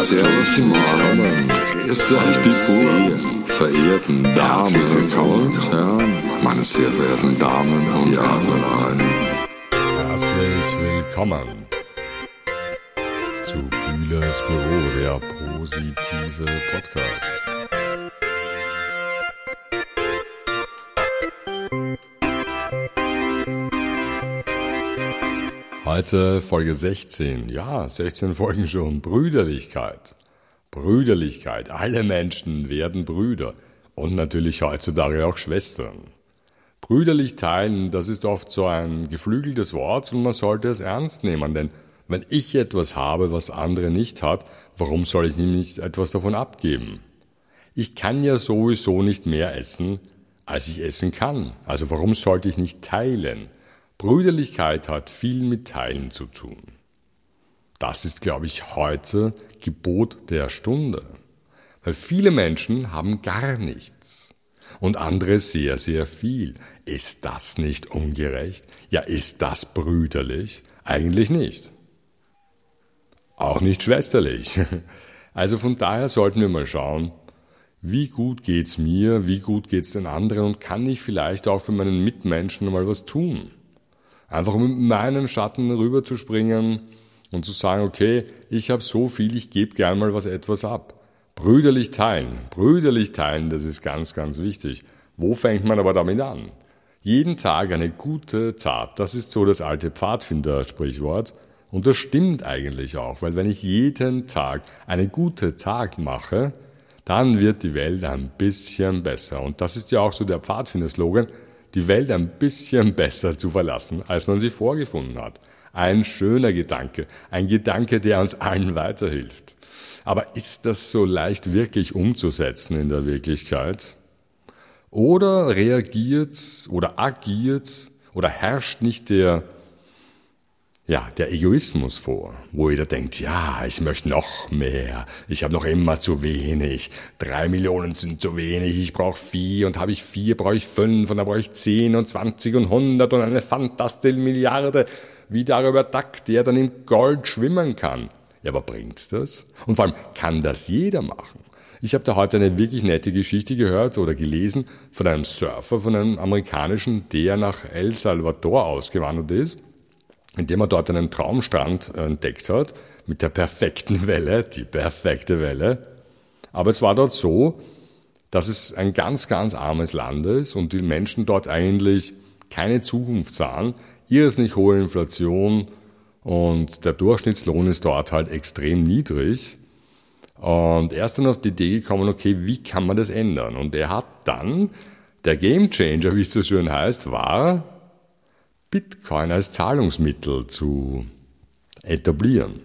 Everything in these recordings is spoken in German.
Servus Morgen. Grüß euch die Buren, verehrten Damen und Herren, meine sehr verehrten Damen und Herren. Herzlich willkommen zu Bühlers Büro, der positive Podcast. Heute Folge 16. Ja, 16 Folgen schon. Brüderlichkeit. Brüderlichkeit. Alle Menschen werden Brüder. Und natürlich heutzutage auch Schwestern. Brüderlich teilen, das ist oft so ein geflügeltes Wort und man sollte es ernst nehmen, denn wenn ich etwas habe, was andere nicht hat, warum soll ich ihm nicht etwas davon abgeben? Ich kann ja sowieso nicht mehr essen, als ich essen kann. Also warum sollte ich nicht teilen? Brüderlichkeit hat viel mit Teilen zu tun. Das ist, glaube ich, heute Gebot der Stunde. Weil viele Menschen haben gar nichts und andere sehr, sehr viel. Ist das nicht ungerecht? Ja, ist das brüderlich? Eigentlich nicht. Auch nicht schwesterlich. Also von daher sollten wir mal schauen, wie gut geht's mir, wie gut geht's den anderen und kann ich vielleicht auch für meinen Mitmenschen mal was tun? Einfach um mit meinem Schatten rüberzuspringen und zu sagen, okay, ich habe so viel, ich gebe gern mal was etwas ab. Brüderlich teilen, brüderlich teilen, das ist ganz, ganz wichtig. Wo fängt man aber damit an? Jeden Tag eine gute Tat, das ist so das alte Pfadfinder-Sprichwort. Und das stimmt eigentlich auch, weil wenn ich jeden Tag eine gute Tat mache, dann wird die Welt ein bisschen besser. Und das ist ja auch so der Pfadfinder-Slogan, die Welt ein bisschen besser zu verlassen, als man sie vorgefunden hat. Ein schöner Gedanke, ein Gedanke, der uns allen weiterhilft. Aber ist das so leicht wirklich umzusetzen in der Wirklichkeit? Oder reagiert oder agiert oder herrscht nicht der ja, der Egoismus vor, wo jeder denkt, ja, ich möchte noch mehr, ich habe noch immer zu wenig, drei Millionen sind zu wenig, ich brauche vier und habe ich vier, brauche ich fünf und dann brauche ich zehn und zwanzig und hundert und eine fantastische Milliarde, wie darüber Duck, der dann im Gold schwimmen kann. Ja, aber bringt's das? Und vor allem, kann das jeder machen? Ich habe da heute eine wirklich nette Geschichte gehört oder gelesen von einem Surfer, von einem amerikanischen, der nach El Salvador ausgewandert ist indem er dort einen Traumstrand entdeckt hat, mit der perfekten Welle, die perfekte Welle. Aber es war dort so, dass es ein ganz, ganz armes Land ist und die Menschen dort eigentlich keine Zukunft sahen, irrsinnig hohe Inflation und der Durchschnittslohn ist dort halt extrem niedrig. Und er ist dann auf die Idee gekommen, okay, wie kann man das ändern? Und er hat dann, der Game Changer, wie es so schön heißt, war, Bitcoin als Zahlungsmittel zu etablieren.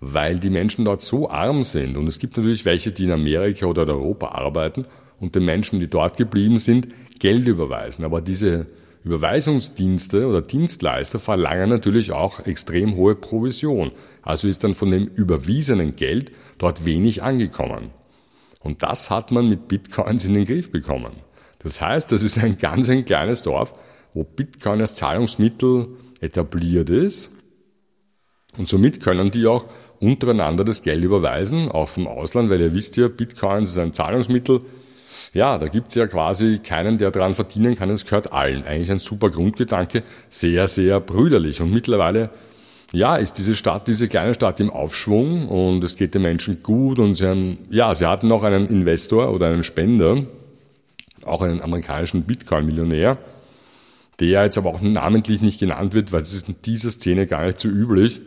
Weil die Menschen dort so arm sind. Und es gibt natürlich welche, die in Amerika oder in Europa arbeiten und den Menschen, die dort geblieben sind, Geld überweisen. Aber diese Überweisungsdienste oder Dienstleister verlangen natürlich auch extrem hohe Provision. Also ist dann von dem überwiesenen Geld dort wenig angekommen. Und das hat man mit Bitcoins in den Griff bekommen. Das heißt, das ist ein ganz ein kleines Dorf, wo Bitcoin als Zahlungsmittel etabliert ist. Und somit können die auch untereinander das Geld überweisen, auch vom Ausland, weil ihr wisst ja, Bitcoin ist ein Zahlungsmittel. Ja, da gibt's ja quasi keinen, der daran verdienen kann, es gehört allen. Eigentlich ein super Grundgedanke, sehr, sehr brüderlich. Und mittlerweile, ja, ist diese Stadt, diese kleine Stadt im Aufschwung und es geht den Menschen gut und sie haben, ja, sie hatten auch einen Investor oder einen Spender, auch einen amerikanischen Bitcoin-Millionär, der jetzt aber auch namentlich nicht genannt wird, weil es ist in dieser Szene gar nicht so üblich,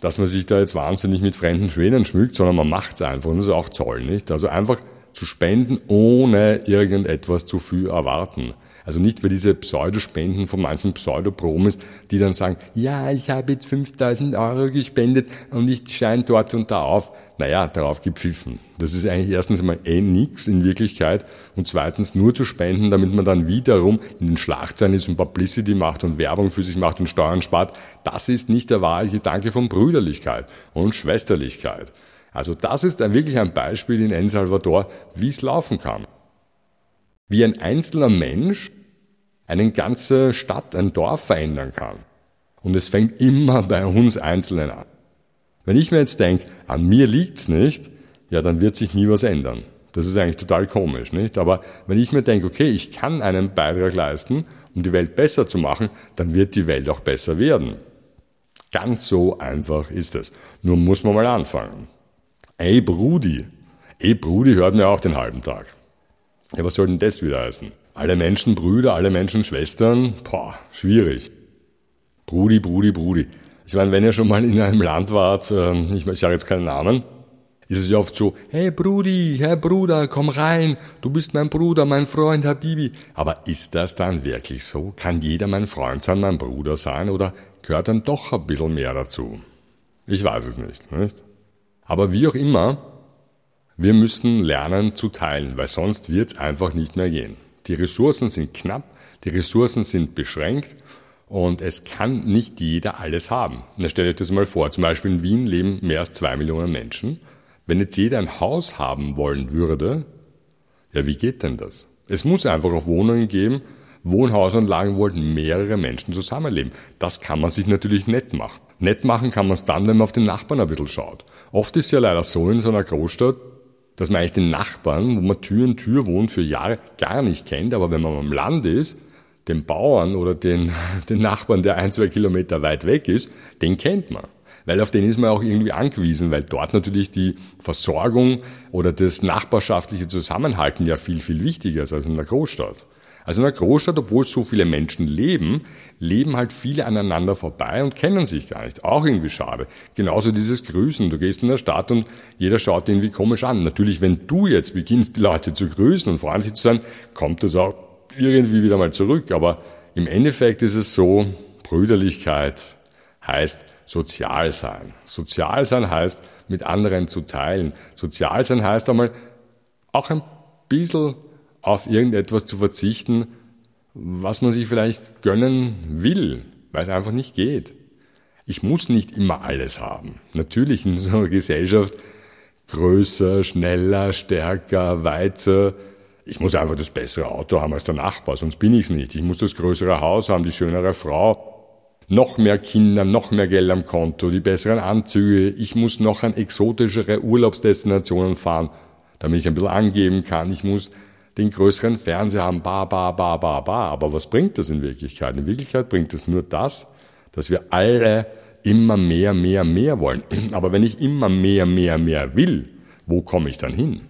dass man sich da jetzt wahnsinnig mit fremden Schwedern schmückt, sondern man macht es einfach und das ist auch toll, nicht? Also einfach zu spenden, ohne irgendetwas zu viel erwarten. Also nicht wie diese Pseudospenden von manchen Pseudopromis, die dann sagen, ja, ich habe jetzt 5000 Euro gespendet und ich scheine dort und da auf. Naja, darauf gepfiffen. Das ist eigentlich erstens einmal eh nix in Wirklichkeit und zweitens nur zu spenden, damit man dann wiederum in den Schlagzeilen ist und Publicity macht und Werbung für sich macht und Steuern spart. Das ist nicht der wahre Gedanke von Brüderlichkeit und Schwesterlichkeit. Also das ist ein, wirklich ein Beispiel in El Salvador, wie es laufen kann. Wie ein einzelner Mensch eine ganze Stadt, ein Dorf verändern kann. Und es fängt immer bei uns Einzelnen an. Wenn ich mir jetzt denke, an mir liegt's nicht, ja, dann wird sich nie was ändern. Das ist eigentlich total komisch, nicht? Aber wenn ich mir denke, okay, ich kann einen Beitrag leisten, um die Welt besser zu machen, dann wird die Welt auch besser werden. Ganz so einfach ist es. Nur muss man mal anfangen. Ey Brudi. Ey Brudi hört mir auch den halben Tag. Ja, was soll denn das wieder heißen? Alle Menschen Brüder, alle Menschen Schwestern? Boah, schwierig. Brudi, Brudi, Brudi. Ich meine, wenn ihr schon mal in einem Land wart, ähm, ich sage jetzt keinen Namen, ist es ja oft so, hey Brudi, Herr Bruder, komm rein, du bist mein Bruder, mein Freund, Habibi. Aber ist das dann wirklich so? Kann jeder mein Freund sein, mein Bruder sein oder gehört dann doch ein bisschen mehr dazu? Ich weiß es nicht, nicht? Aber wie auch immer, wir müssen lernen zu teilen, weil sonst wird es einfach nicht mehr gehen. Die Ressourcen sind knapp, die Ressourcen sind beschränkt und es kann nicht jeder alles haben. Na, stell dir das mal vor, zum Beispiel in Wien leben mehr als zwei Millionen Menschen wenn jetzt jeder ein Haus haben wollen würde, ja, wie geht denn das? Es muss einfach auch Wohnungen geben, Wohnhausanlagen, wo halt mehrere Menschen zusammenleben. Das kann man sich natürlich nett machen. Nett machen kann man es dann, wenn man auf den Nachbarn ein bisschen schaut. Oft ist ja leider so in so einer Großstadt, dass man eigentlich den Nachbarn, wo man Tür in Tür wohnt, für Jahre gar nicht kennt, aber wenn man am Land ist, den Bauern oder den, den Nachbarn, der ein, zwei Kilometer weit weg ist, den kennt man weil auf den ist man auch irgendwie angewiesen, weil dort natürlich die Versorgung oder das nachbarschaftliche Zusammenhalten ja viel, viel wichtiger ist als in der Großstadt. Also in der Großstadt, obwohl so viele Menschen leben, leben halt viele aneinander vorbei und kennen sich gar nicht. Auch irgendwie schade. Genauso dieses Grüßen. Du gehst in der Stadt und jeder schaut irgendwie komisch an. Natürlich, wenn du jetzt beginnst, die Leute zu grüßen und freundlich zu sein, kommt das auch irgendwie wieder mal zurück. Aber im Endeffekt ist es so, Brüderlichkeit heißt, sozial sein. Sozial sein heißt, mit anderen zu teilen. Sozial sein heißt einmal, auch ein bisschen auf irgendetwas zu verzichten, was man sich vielleicht gönnen will, weil es einfach nicht geht. Ich muss nicht immer alles haben. Natürlich in so einer Gesellschaft größer, schneller, stärker, weiter. Ich muss einfach das bessere Auto haben als der Nachbar, sonst bin ich es nicht. Ich muss das größere Haus haben, die schönere Frau noch mehr Kinder, noch mehr Geld am Konto, die besseren Anzüge, ich muss noch an exotischere Urlaubsdestinationen fahren, damit ich ein bisschen angeben kann, ich muss den größeren Fernseher haben, ba, ba, ba, ba, ba. Aber was bringt das in Wirklichkeit? In Wirklichkeit bringt es nur das, dass wir alle immer mehr, mehr, mehr wollen. Aber wenn ich immer mehr, mehr, mehr will, wo komme ich dann hin?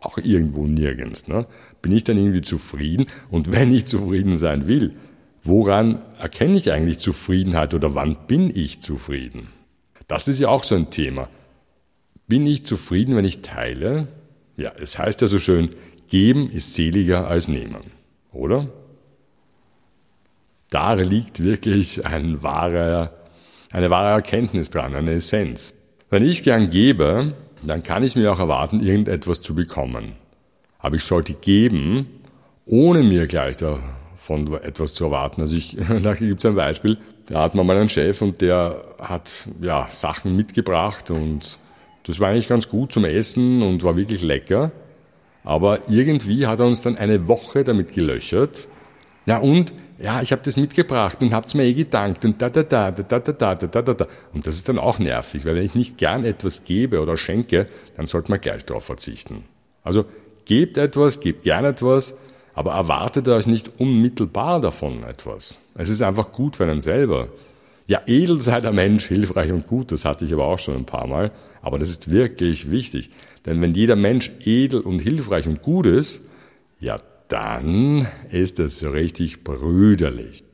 Auch irgendwo nirgends. Ne? Bin ich dann irgendwie zufrieden? Und wenn ich zufrieden sein will, Woran erkenne ich eigentlich Zufriedenheit oder wann bin ich zufrieden? Das ist ja auch so ein Thema. Bin ich zufrieden, wenn ich teile? Ja, es heißt ja so schön, geben ist seliger als nehmen, oder? Da liegt wirklich ein wahrer, eine wahre Erkenntnis dran, eine Essenz. Wenn ich gern gebe, dann kann ich mir auch erwarten, irgendetwas zu bekommen. Aber ich sollte geben, ohne mir gleich da von etwas zu erwarten. Also ich, da gibt es ein Beispiel, da hat man mal einen Chef und der hat ja Sachen mitgebracht und das war eigentlich ganz gut zum Essen und war wirklich lecker. Aber irgendwie hat er uns dann eine Woche damit gelöchert. Ja und, ja, ich habe das mitgebracht und hab's mir eh gedankt und da da da da da da da da da da. Und das ist dann auch nervig, weil wenn ich nicht gern etwas gebe oder schenke, dann sollte man gleich darauf verzichten. Also gebt etwas, gebt gern etwas, aber erwartet euch nicht unmittelbar davon etwas. Es ist einfach gut für einen selber. Ja, edel sei der Mensch, hilfreich und gut, das hatte ich aber auch schon ein paar Mal. Aber das ist wirklich wichtig. Denn wenn jeder Mensch edel und hilfreich und gut ist, ja, dann ist es richtig brüderlich.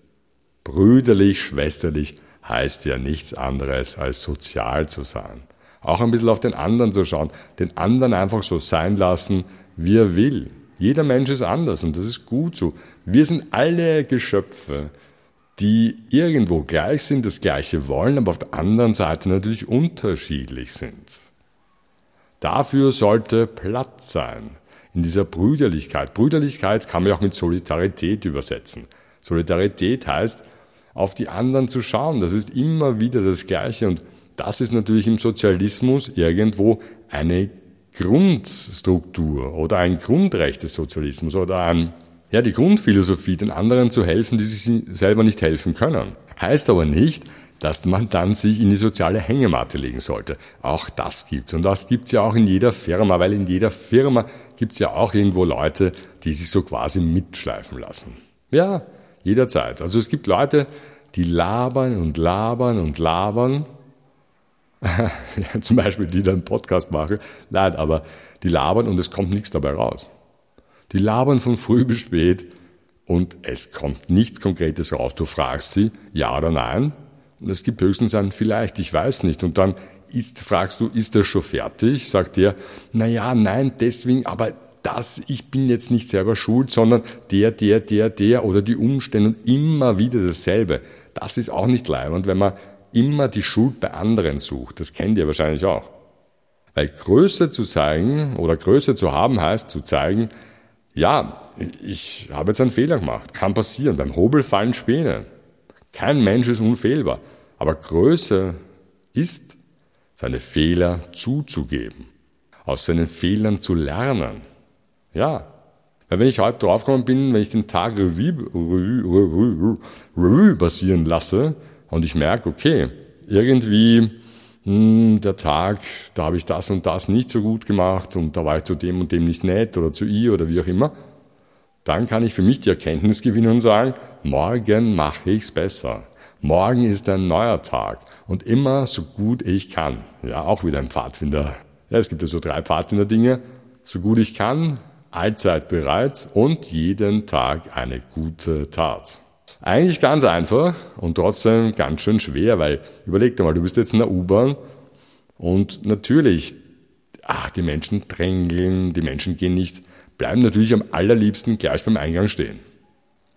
Brüderlich, schwesterlich heißt ja nichts anderes als sozial zu sein. Auch ein bisschen auf den anderen zu schauen, den anderen einfach so sein lassen, wie er will. Jeder Mensch ist anders und das ist gut so. Wir sind alle Geschöpfe, die irgendwo gleich sind, das Gleiche wollen, aber auf der anderen Seite natürlich unterschiedlich sind. Dafür sollte Platz sein in dieser Brüderlichkeit. Brüderlichkeit kann man auch mit Solidarität übersetzen. Solidarität heißt, auf die anderen zu schauen. Das ist immer wieder das Gleiche und das ist natürlich im Sozialismus irgendwo eine Grundstruktur oder ein Grundrecht des Sozialismus oder ein, ja, die Grundphilosophie, den anderen zu helfen, die sich selber nicht helfen können. Heißt aber nicht, dass man dann sich in die soziale Hängematte legen sollte. Auch das gibt's. Und das gibt's ja auch in jeder Firma, weil in jeder Firma gibt's ja auch irgendwo Leute, die sich so quasi mitschleifen lassen. Ja, jederzeit. Also es gibt Leute, die labern und labern und labern. zum Beispiel die dann Podcast machen. Nein, aber die labern und es kommt nichts dabei raus. Die labern von früh bis spät und es kommt nichts Konkretes raus. Du fragst sie, ja oder nein, und es gibt höchstens ein vielleicht, ich weiß nicht. Und dann ist, fragst du, ist das schon fertig? Sagt er, na ja, nein, deswegen, aber das, ich bin jetzt nicht selber schuld, sondern der, der, der, der oder die Umstände und immer wieder dasselbe. Das ist auch nicht leibend, wenn man immer die Schuld bei anderen sucht. Das kennt ihr wahrscheinlich auch. Weil Größe zu zeigen oder Größe zu haben heißt zu zeigen, ja, ich habe jetzt einen Fehler gemacht. Kann passieren. Beim Hobel fallen Späne. Kein Mensch ist unfehlbar. Aber Größe ist, seine Fehler zuzugeben. Aus seinen Fehlern zu lernen. Ja. Weil wenn ich heute draufgekommen bin, wenn ich den Tag Revue, Revue, Revue, Revue basieren lasse und ich merke, okay, irgendwie der Tag, da habe ich das und das nicht so gut gemacht und da war ich zu dem und dem nicht nett oder zu ihr oder wie auch immer, dann kann ich für mich die Erkenntnis gewinnen und sagen, morgen mache ich's besser. Morgen ist ein neuer Tag und immer so gut ich kann. Ja, auch wieder ein Pfadfinder. Ja, es gibt ja so drei Pfadfinder-Dinge. So gut ich kann, allzeit bereit und jeden Tag eine gute Tat. Eigentlich ganz einfach und trotzdem ganz schön schwer, weil überleg dir mal, du bist jetzt in der U-Bahn und natürlich, ach, die Menschen drängeln, die Menschen gehen nicht, bleiben natürlich am allerliebsten gleich beim Eingang stehen.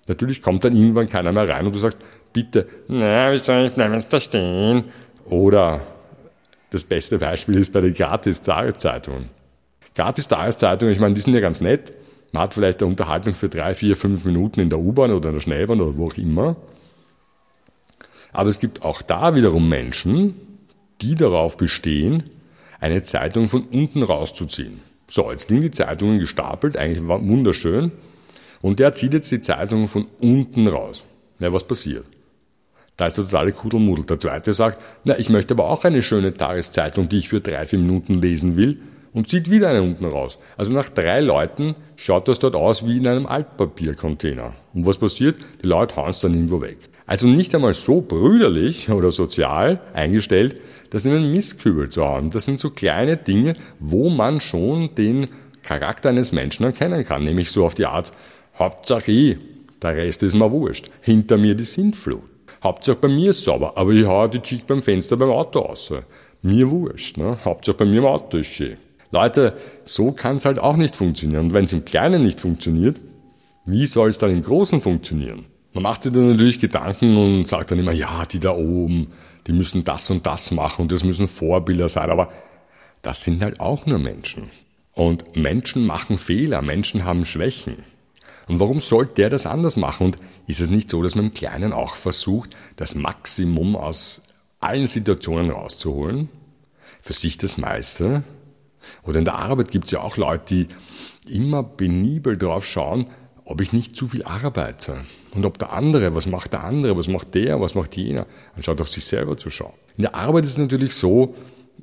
Natürlich kommt dann irgendwann keiner mehr rein und du sagst, bitte, na, wie soll ich bleiben jetzt da stehen? Oder das beste Beispiel ist bei den Gratis-Tageszeitungen. Gratis-Tageszeitungen, ich meine, die sind ja ganz nett, man hat vielleicht eine Unterhaltung für drei, vier, fünf Minuten in der U-Bahn oder in der Schnellbahn oder wo auch immer. Aber es gibt auch da wiederum Menschen, die darauf bestehen, eine Zeitung von unten rauszuziehen. So, jetzt liegen die Zeitungen gestapelt, eigentlich wunderschön. Und der zieht jetzt die Zeitung von unten raus. Na, was passiert? Da ist der totale Kudelmudel. Der zweite sagt, na, ich möchte aber auch eine schöne Tageszeitung, die ich für drei, vier Minuten lesen will und zieht wieder einen unten raus. Also nach drei Leuten schaut das dort aus wie in einem Altpapiercontainer. Und was passiert? Die Leute hauen es dann irgendwo weg. Also nicht einmal so brüderlich oder sozial eingestellt, das in einen Mistkübel zu hauen. Das sind so kleine Dinge, wo man schon den Charakter eines Menschen erkennen kann. Nämlich so auf die Art, Hauptsache ich, der Rest ist mir wurscht. Hinter mir die Sintflut. Hauptsache bei mir ist sauber, aber ich hau die Chick beim Fenster beim Auto aus. Mir wurscht. Ne? Hauptsache bei mir im Auto ist schön. Leute, so kann es halt auch nicht funktionieren. Und wenn es im Kleinen nicht funktioniert, wie soll es dann im Großen funktionieren? Man macht sich dann natürlich Gedanken und sagt dann immer, ja, die da oben, die müssen das und das machen und das müssen Vorbilder sein. Aber das sind halt auch nur Menschen. Und Menschen machen Fehler, Menschen haben Schwächen. Und warum sollte der das anders machen? Und ist es nicht so, dass man im Kleinen auch versucht, das Maximum aus allen Situationen rauszuholen? Für sich das meiste? Oder in der Arbeit gibt es ja auch Leute, die immer penibel drauf schauen, ob ich nicht zu viel arbeite. Und ob der andere, was macht der andere, was macht der, was macht jener, anstatt auf sich selber zu schauen. In der Arbeit ist es natürlich so,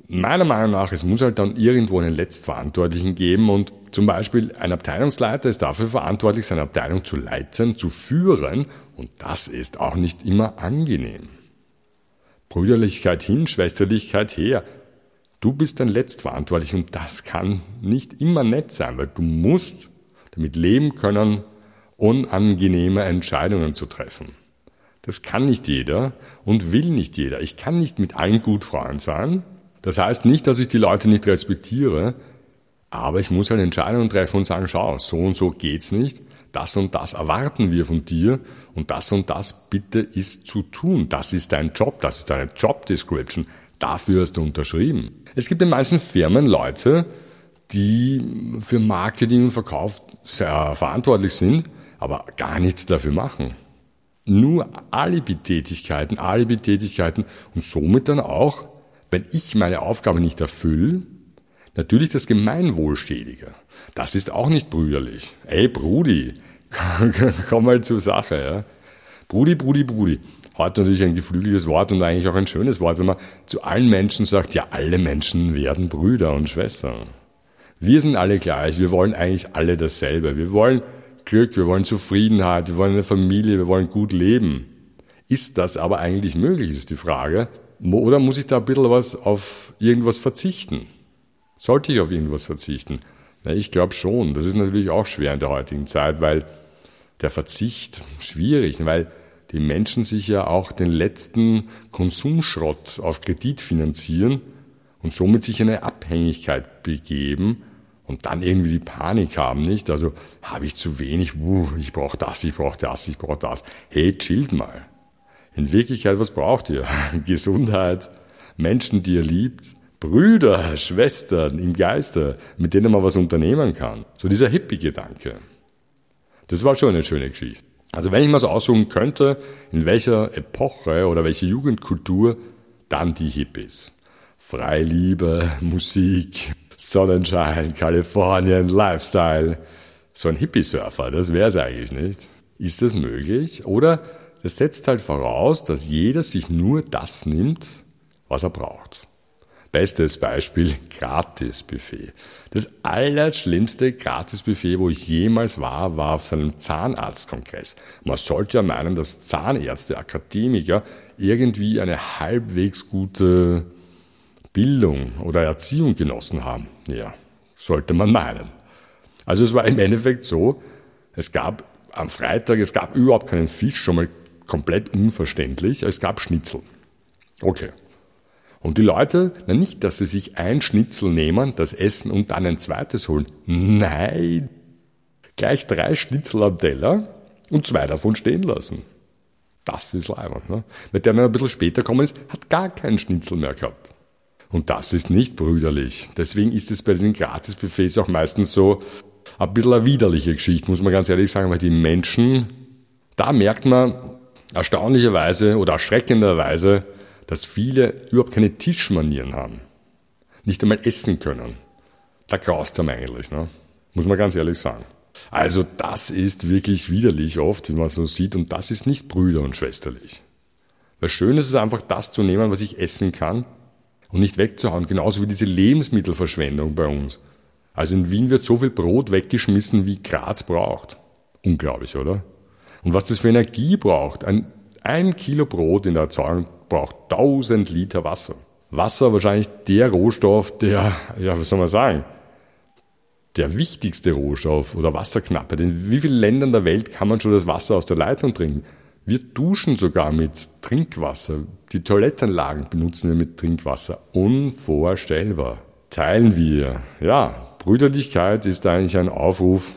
meiner Meinung nach, es muss halt dann irgendwo einen Letztverantwortlichen geben und zum Beispiel ein Abteilungsleiter ist dafür verantwortlich, seine Abteilung zu leiten, zu führen und das ist auch nicht immer angenehm. Brüderlichkeit hin, Schwesterlichkeit her, Du bist dann letztverantwortlich und das kann nicht immer nett sein, weil du musst damit leben können, unangenehme Entscheidungen zu treffen. Das kann nicht jeder und will nicht jeder. Ich kann nicht mit allen gut Freund sein. Das heißt nicht, dass ich die Leute nicht respektiere, aber ich muss halt Entscheidungen treffen und sagen, schau, so und so geht's nicht. Das und das erwarten wir von dir und das und das bitte ist zu tun. Das ist dein Job, das ist deine Job Description. Dafür hast du unterschrieben. Es gibt in manchen Firmen Leute, die für Marketing und Verkauf sehr verantwortlich sind, aber gar nichts dafür machen. Nur Alibi-Tätigkeiten, Alibi-Tätigkeiten und somit dann auch, wenn ich meine Aufgabe nicht erfülle, natürlich das Gemeinwohl schädige. Das ist auch nicht brüderlich. Ey, Brudi, komm mal zur Sache, ja. Brudi, Brudi, Brudi. Heute natürlich ein geflügeltes Wort und eigentlich auch ein schönes Wort, wenn man zu allen Menschen sagt, ja, alle Menschen werden Brüder und Schwestern. Wir sind alle gleich, wir wollen eigentlich alle dasselbe. Wir wollen Glück, wir wollen Zufriedenheit, wir wollen eine Familie, wir wollen gut leben. Ist das aber eigentlich möglich, ist die Frage. Oder muss ich da ein bisschen was auf irgendwas verzichten? Sollte ich auf irgendwas verzichten? Na, ich glaube schon. Das ist natürlich auch schwer in der heutigen Zeit, weil der Verzicht schwierig, weil die Menschen sich ja auch den letzten Konsumschrott auf Kredit finanzieren und somit sich in eine Abhängigkeit begeben und dann irgendwie die Panik haben, nicht? Also habe ich zu wenig, uh, ich brauche das, ich brauche das, ich brauche das. Hey, chillt mal. In Wirklichkeit, was braucht ihr? Gesundheit, Menschen, die ihr liebt, Brüder, Schwestern im Geiste, mit denen man was unternehmen kann. So dieser Hippie-Gedanke. Das war schon eine schöne Geschichte. Also wenn ich mal so aussuchen könnte, in welcher Epoche oder welche Jugendkultur, dann die Hippies. Freiliebe, Musik, Sonnenschein, Kalifornien, Lifestyle. So ein Hippie-Surfer, das wäre es eigentlich nicht. Ist das möglich? Oder es setzt halt voraus, dass jeder sich nur das nimmt, was er braucht. Bestes Beispiel, Gratisbuffet. Das allerschlimmste Gratisbuffet, wo ich jemals war, war auf seinem Zahnarztkongress. Man sollte ja meinen, dass Zahnärzte, Akademiker irgendwie eine halbwegs gute Bildung oder Erziehung genossen haben. Ja, sollte man meinen. Also es war im Endeffekt so, es gab am Freitag, es gab überhaupt keinen Fisch, schon mal komplett unverständlich, es gab Schnitzel. Okay, und die Leute, na nicht, dass sie sich ein Schnitzel nehmen, das essen und dann ein zweites holen. Nein, gleich drei Schnitzel am Teller und zwei davon stehen lassen. Das ist leibend. Ne? Wenn der dann ein bisschen später kommen ist, hat gar keinen Schnitzel mehr gehabt. Und das ist nicht brüderlich. Deswegen ist es bei den Gratisbuffets auch meistens so ein bisschen eine widerliche Geschichte, muss man ganz ehrlich sagen, weil die Menschen, da merkt man erstaunlicherweise oder erschreckenderweise, dass viele überhaupt keine Tischmanieren haben. Nicht einmal essen können. Da graust einem eigentlich, ne? Muss man ganz ehrlich sagen. Also das ist wirklich widerlich oft, wie man so sieht, und das ist nicht brüder- und schwesterlich. Weil schön ist es einfach, das zu nehmen, was ich essen kann und nicht wegzuhauen. Genauso wie diese Lebensmittelverschwendung bei uns. Also in Wien wird so viel Brot weggeschmissen, wie Graz braucht. Unglaublich, oder? Und was das für Energie braucht. Ein, ein Kilo Brot in der Erzeugung braucht 1000 Liter Wasser. Wasser wahrscheinlich der Rohstoff, der, ja, was soll man sagen, der wichtigste Rohstoff oder Wasserknappheit. In wie vielen Ländern der Welt kann man schon das Wasser aus der Leitung trinken? Wir duschen sogar mit Trinkwasser. Die Toilettenanlagen benutzen wir mit Trinkwasser. Unvorstellbar. Teilen wir. Ja, Brüderlichkeit ist eigentlich ein Aufruf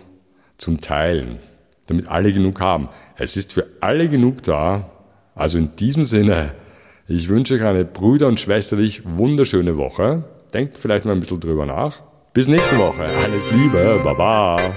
zum Teilen, damit alle genug haben. Es ist für alle genug da. Also in diesem Sinne, ich wünsche euch eine brüder- und schwesterlich wunderschöne Woche. Denkt vielleicht mal ein bisschen drüber nach. Bis nächste Woche. Alles Liebe. Baba.